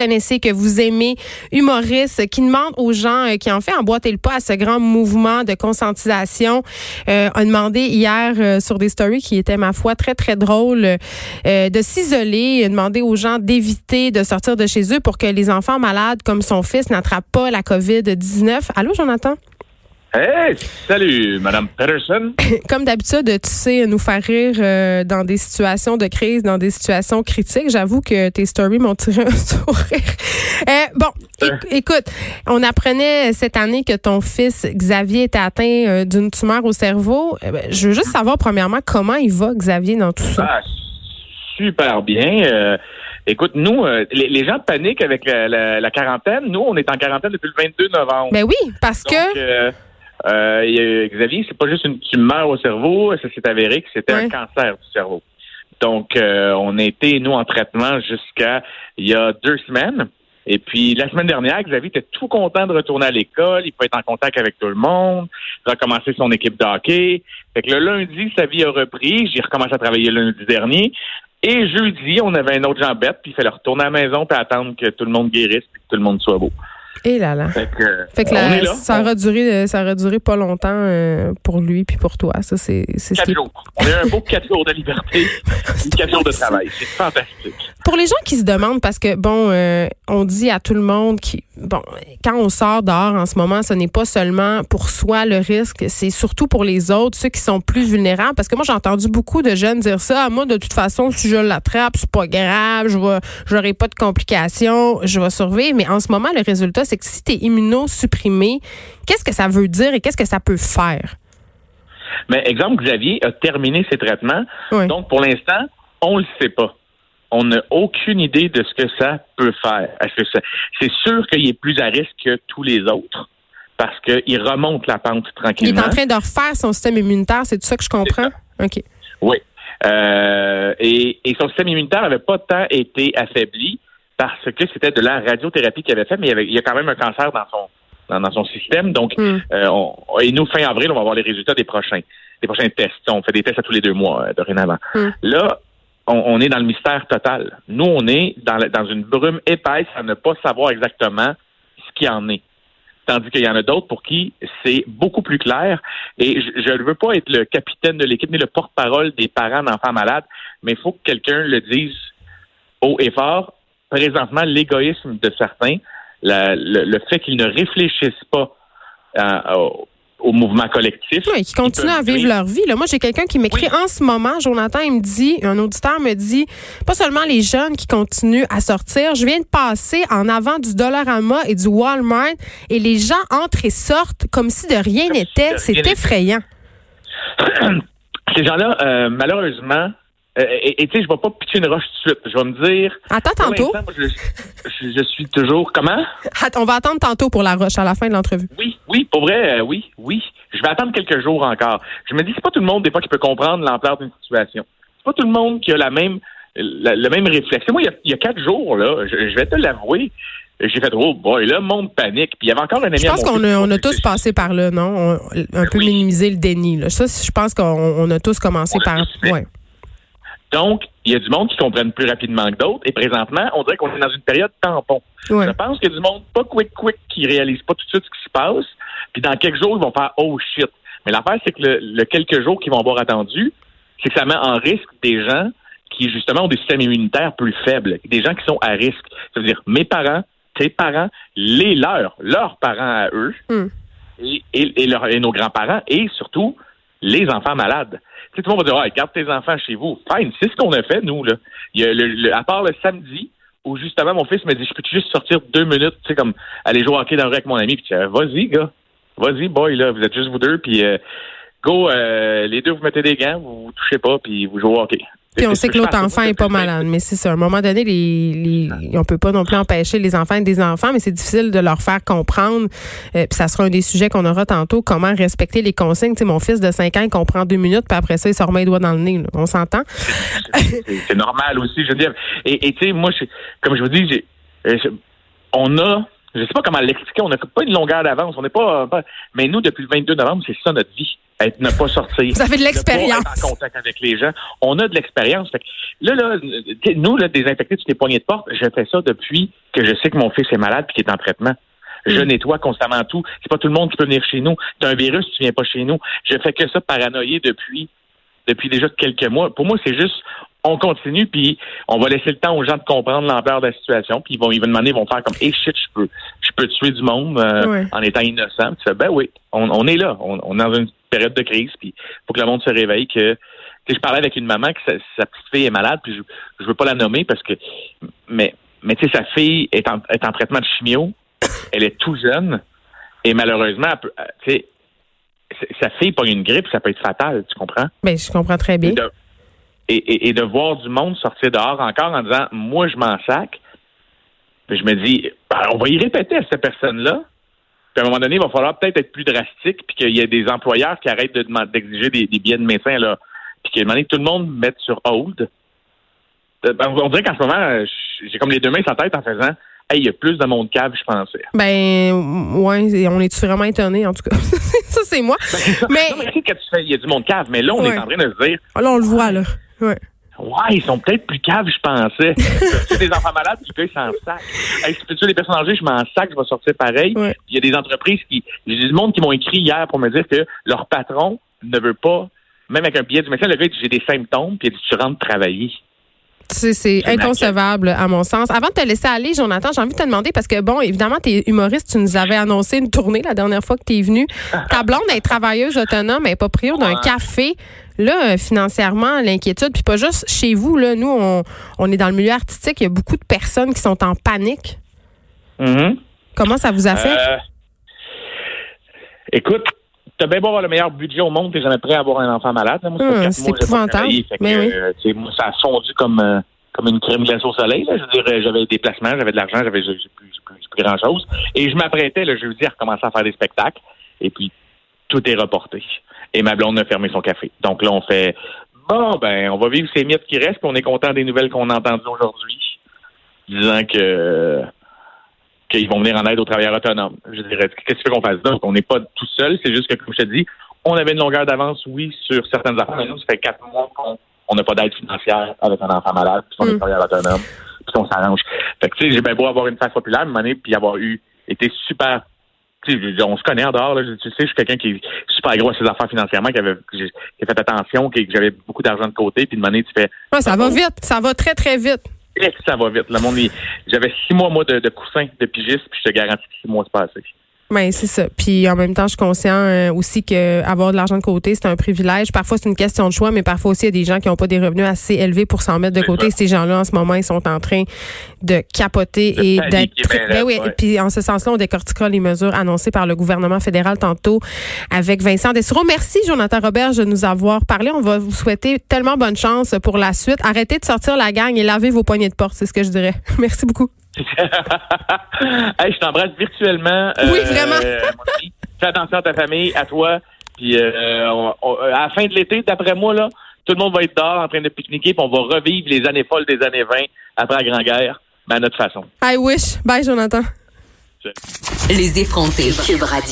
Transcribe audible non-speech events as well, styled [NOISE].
connaissez, que vous aimez, humoriste, qui demande aux gens, euh, qui en fait emboîter le pas à ce grand mouvement de conscientisation, euh, a demandé hier euh, sur des stories qui étaient, ma foi, très, très drôles, euh, de s'isoler, a demandé aux gens d'éviter de sortir de chez eux pour que les enfants malades, comme son fils, n'attrapent pas la COVID-19. Allô, Jonathan? Hey, salut, Madame Peterson. [LAUGHS] Comme d'habitude, tu sais nous faire rire euh, dans des situations de crise, dans des situations critiques. J'avoue que tes stories m'ont tiré un [LAUGHS] sourire. Euh, bon, éc- écoute, on apprenait cette année que ton fils Xavier était atteint euh, d'une tumeur au cerveau. Euh, ben, je veux juste savoir premièrement comment il va Xavier dans tout ça? Ah, super bien. Euh, écoute, nous, euh, les, les gens paniquent avec la, la- la quarantaine. Nous, on est en quarantaine depuis le 22 novembre. Ben oui, parce Donc, que euh, euh, il y a- Xavier, c'est pas juste une tumeur au cerveau, ça s'est avéré que c'était un cancer du cerveau. Donc, euh, on a été, nous, en traitement jusqu'à il y a deux semaines. Et puis, la semaine dernière, Xavier était tout content de retourner à l'école. Il peut être en contact avec tout le monde. Il a son équipe de hockey. Fait que le lundi, sa vie a repris. J'ai recommencé à travailler le lundi dernier. Et jeudi, on avait un autre jambette, puis il fallait retourner à la maison puis attendre que tout le monde guérisse puis que tout le monde soit beau. Et là là. Fait que, Fait que on la- est là. ça aura duré, ça aura duré pas longtemps euh, pour lui puis pour toi. Ça c'est, c'est ce qui Quatre jours. On a eu un beau quatre jours de liberté, [LAUGHS] quatre jours de travail. C'est fantastique. Pour les gens qui se demandent, parce que bon, euh, on dit à tout le monde qui, bon, quand on sort dehors en ce moment, ce n'est pas seulement pour soi le risque, c'est surtout pour les autres, ceux qui sont plus vulnérables. Parce que moi, j'ai entendu beaucoup de jeunes dire ça. Ah, moi, de toute façon, si je l'attrape, c'est pas grave, je vais, j'aurai pas de complications, je vais survivre. Mais en ce moment, le résultat, c'est que si tu es immunosupprimé, qu'est-ce que ça veut dire et qu'est-ce que ça peut faire? Mais exemple, Xavier a terminé ses traitements. Oui. Donc, pour l'instant, on le sait pas. On n'a aucune idée de ce que ça peut faire. C'est sûr qu'il est plus à risque que tous les autres parce qu'il remonte la pente Il est tranquillement. en train de refaire son système immunitaire, c'est tout ça que je comprends? OK. Oui. Euh, et, et son système immunitaire n'avait pas tant été affaibli parce que c'était de la radiothérapie qu'il avait fait, mais il y, avait, il y a quand même un cancer dans son dans, dans son système. Donc, Hmm. euh, on, et nous, fin avril, on va avoir les résultats des prochains, des prochains tests. On fait des tests à tous les deux mois, euh, dorénavant. Hmm. Là, on, on est dans le mystère total. Nous, on est dans, la- dans une brume épaisse à ne pas savoir exactement ce qu'il en est. Tandis qu'il y en a d'autres pour qui c'est beaucoup plus clair. Et je ne veux pas être le capitaine de l'équipe ni le porte-parole des parents d'enfants malades, mais il faut que quelqu'un le dise haut et fort. Présentement, l'égoïsme de certains, la- le, le fait qu'ils ne réfléchissent pas euh, au, au mouvement collectif. Oui, qui continuent à vivre leur vie. Là. Moi, j'ai quelqu'un qui m'écrit en ce moment, Jonathan, il me dit, un auditeur me dit, pas seulement les jeunes qui continuent à sortir, je viens de passer en avant du Dollarama et du Walmart et les gens entrent et sortent comme si de rien si n'était. C'est effrayant. [CLEARS THROAT] Ces gens-là, euh, malheureusement, euh, et tu sais, je vais pas pitcher une roche tout de suite. Je vais me dire. Attends tantôt. moi, je, je- je suis toujours. Comment? On va attendre tantôt pour la roche à la fin de l'entrevue. Oui, oui, pour vrai, euh, oui, oui. Je vais attendre quelques jours encore. Je me dis, c'est pas tout le monde, des fois, qui peut comprendre l'ampleur d'une situation. C'est pas tout le monde qui a la même, la- le même réflexe. Moi, il y a, il y a quatre jours, là, je, je vais te l'avouer, j'ai fait, oh boy, là, le monde panique. Puis il y avait encore un ami Je pense qu'on a, on a qui- tous passé par là, non? On- un peu Oui. minimiser le déni. Là. Ça, je pense qu'on on a tous commencé On par. tous fait. Ouais. Donc, il y a du monde qui comprennent plus rapidement que d'autres. Et présentement, on dirait qu'on est dans une période tampon. Ouais. Je pense qu'il y a du monde pas quick quick qui réalise pas tout de suite ce qui se passe. Puis dans quelques jours, ils vont faire oh shit. Mais l'affaire, c'est que le, le quelques jours qu'ils vont avoir attendu, c'est que ça met en risque des gens qui justement ont des systèmes immunitaires plus faibles, des gens qui sont à risque. Ça veut dire mes parents, tes parents, les leurs, leurs parents à eux, Hmm. et, et, et leurs- et nos grands-parents, et surtout les enfants malades. Tu sais, tout le monde va dire, ah, garde tes enfants chez vous. Fine, c'est ce qu'on a fait, nous. Là. Il y a le, le- à part le samedi, où justement mon fils m'a dit, je peux juste sortir deux minutes, tu sais, comme aller jouer au hockey dans le rue avec mon ami, puis dis, vas-y, gars, vas-y, boy, là, vous êtes juste vous deux, puis euh, go, euh, les deux, vous mettez des gants, vous vous touchez pas, puis vous jouez au hockey. Puis on sait que l'autre enfant est pas malade, mais c'est ça. À un moment donné, les, les, on peut pas non plus empêcher les enfants des enfants, mais c'est difficile de leur faire comprendre. Euh, puis ça sera un des sujets qu'on aura tantôt. Comment respecter les consignes. Tu sais, mon fils de 5 ans, il comprend deux minutes, puis après ça, il se remet les doigts dans le nez. là. On s'entend? c'est normal aussi, je veux dire. Et et tu sais, moi, je- comme je vous dis, euh, on a Je sais pas comment l'expliquer. On n'a pas une longueur d'avance. On n'est pas, Mais nous, depuis le 22 novembre, c'est ça notre vie. Être, ne pas sortir. Vous avez de l'expérience. en contact avec les gens. On a de l'expérience. Là, là, nous, là, désinfecter toutes les poignées de porte, je fais ça depuis que je sais que mon fils est malade et qu'il est en traitement. Je mm. nettoie constamment tout. C'est pas tout le monde qui peut venir chez nous. Tu as un virus, tu viens pas chez nous. Je fais que ça paranoïer depuis depuis déjà quelques mois. Pour moi, c'est juste on continue, puis on va laisser le temps aux gens de comprendre l'ampleur de la situation, puis ils vont, ils vont demander, ils vont faire comme, hey shit, je peux, je peux tuer du monde euh, en étant innocent. Tu fais, ben oui, on, est là, on, est dans une période de crise, puis faut que le monde se réveille. Que, je parlais avec une maman que sa, petite fille est malade, puis je, je veux pas la nommer parce que, mais, mais tu sais, sa fille est en, est en traitement de chimio, elle est tout jeune, et malheureusement, tu sais, sa fille pas une grippe, ça peut être fatal, tu comprends? Ben, je comprends très bien. Et de, voir du monde sortir dehors encore en disant moi je m'en sac. je me dis ben, on va y répéter à cette personne-là. Puis à un moment donné, il va falloir peut-être être plus drastique, puis qu'il y a des employeurs qui arrêtent d'exiger des, billets de médecin là, puis qu'à un moment donné, tout le monde mette sur hold. Euh, ben, on dirait qu'en ce moment, j'ai comme les deux mains sur la tête en faisant Hey, il y a plus de monde cave, je pensais. Ben, ouais, on est vraiment étonné en tout cas? [LAUGHS] ça, c'est moi. Ben, mais. Non, mais que tu fais, il y a du monde cave, mais là, on est en train de se dire. Ah, là, on le voit, là. Ouais. Ouais, ils sont peut-être plus caves, je pensais. [LAUGHS] tu des enfants malades, tu peux s'en sac. Hey, si tu des personnes âgées, je m'en sac, je vais sortir pareil. Il y a des entreprises qui, il y a du monde qui m'ont écrit hier pour me dire que leur patron ne veut pas, même avec un billet du médecin, le gars dit j'ai des symptômes, puis il dit tu rentres travailler. C'est inconcevable, à mon sens. Avant de te laisser aller, Jonathan, j'ai envie de te demander, parce que, bon, évidemment, tu es humoriste, tu nous avais annoncé une tournée la dernière fois que tu es venu. [LAUGHS] Ta blonde est travailleuse autonome, elle n'est pas prise d'un café. Là, euh, financièrement, l'inquiétude, puis pas juste chez vous, là, nous, on, on, est dans le milieu artistique, il y a beaucoup de personnes qui sont en panique. Mm-hmm. Comment ça vous affecte? Euh, écoute, t'as bien beau avoir le meilleur budget au monde, t'es jamais prêt à avoir un enfant malade. Moi, c'est épouvantable. Mais oui. Euh, moi, ça a fondu comme, euh, comme une crème glacée au soleil. Là. Je veux dire, j'avais des placements, j'avais de l'argent, j'avais plus, plus, grand chose. Et je m'apprêtais le jeudi à recommencer à faire des spectacles. Et puis, tout est reporté. Et ma blonde a fermé son café. Donc là, on fait bon, ben, on va vivre ces mythes qui restent, puis on est content des nouvelles qu'on a entendues aujourd'hui, disant que qu'ils vont venir en aide aux travailleurs autonomes. Je dirais, qu'est-ce que qu'on fasse donc? On n'est pas tout seul, c'est juste que, comme je te dis, on avait une longueur d'avance, oui, sur certaines affaires, mais nous, ça fait quatre mois qu'on n'a pas d'aide financière avec un enfant malade, puis qu'on est mm. travailleur autonome, puis qu'on s'arrange. Fait que, tu sais, j'ai bien beau avoir une face populaire, une année, puis avoir eu, été super on se connaît en dehors. Là, tu sais, je suis quelqu'un qui est super gros à ses affaires financièrement, qui avait qui a fait attention, que j'avais beaucoup d'argent de côté, puis de année, tu fais. ça va vite, ça va très, très vite ça va vite. Le monde, j'avais six mois, moi, de, de coussin de pigiste, puis je te garantis que six mois se passent. Ben c'est ça. Puis en même temps, je suis conscient euh, aussi que avoir de l'argent de côté, c'est un privilège. Parfois, c'est une question de choix, mais parfois aussi, il y a des gens qui n'ont pas des revenus assez élevés pour s'en mettre de côté. Ces gens-là, en ce moment, ils sont en train de capoter et d'être. Ben oui. Puis en ce sens-là, on décortiquera les mesures annoncées par le gouvernement fédéral tantôt avec Vincent Dessureau. Merci, Jonathan Robert, de nous avoir parlé. On va vous souhaiter tellement bonne chance pour la suite. Arrêtez de sortir la gang et lavez vos poignées de porte, c'est ce que je dirais. [LAUGHS] Merci beaucoup. [LAUGHS] hey, je t'embrasse virtuellement. oui, euh, vraiment. Fais attention à ta famille, à toi. Puis euh, à la fin de l'été, d'après moi, là, tout le monde va être dehors en train de pique-niquer, puis on va revivre les années folles des années 20 après la Grande Guerre, mais à notre façon. I wish. Bye, Jonathan. Les effrontés. Cube